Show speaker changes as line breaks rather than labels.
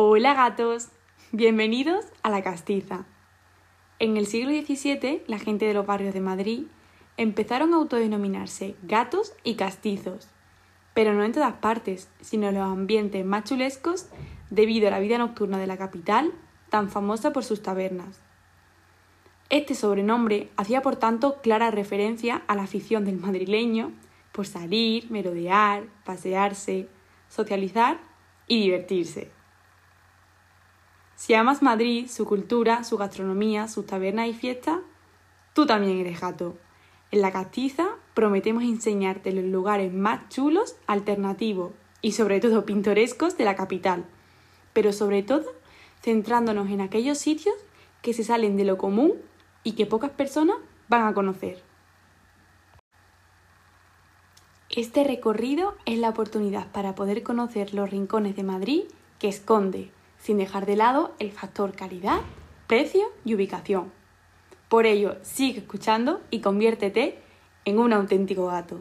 Hola gatos, bienvenidos a La Castiza. En el siglo XVII, la gente de los barrios de Madrid empezaron a autodenominarse gatos y castizos, pero no en todas partes, sino en los ambientes más chulescos debido a la vida nocturna de la capital, tan famosa por sus tabernas. Este sobrenombre hacía por tanto clara referencia a la afición del madrileño por salir, merodear, pasearse, socializar y divertirse. Si amas Madrid, su cultura, su gastronomía, sus tabernas y fiestas, tú también eres gato. En la castiza prometemos enseñarte los lugares más chulos, alternativos y sobre todo pintorescos de la capital, pero sobre todo centrándonos en aquellos sitios que se salen de lo común y que pocas personas van a conocer. Este recorrido es la oportunidad para poder conocer los rincones de Madrid que esconde, sin dejar de lado el factor calidad, precio y ubicación. Por ello, sigue escuchando y conviértete en un auténtico gato.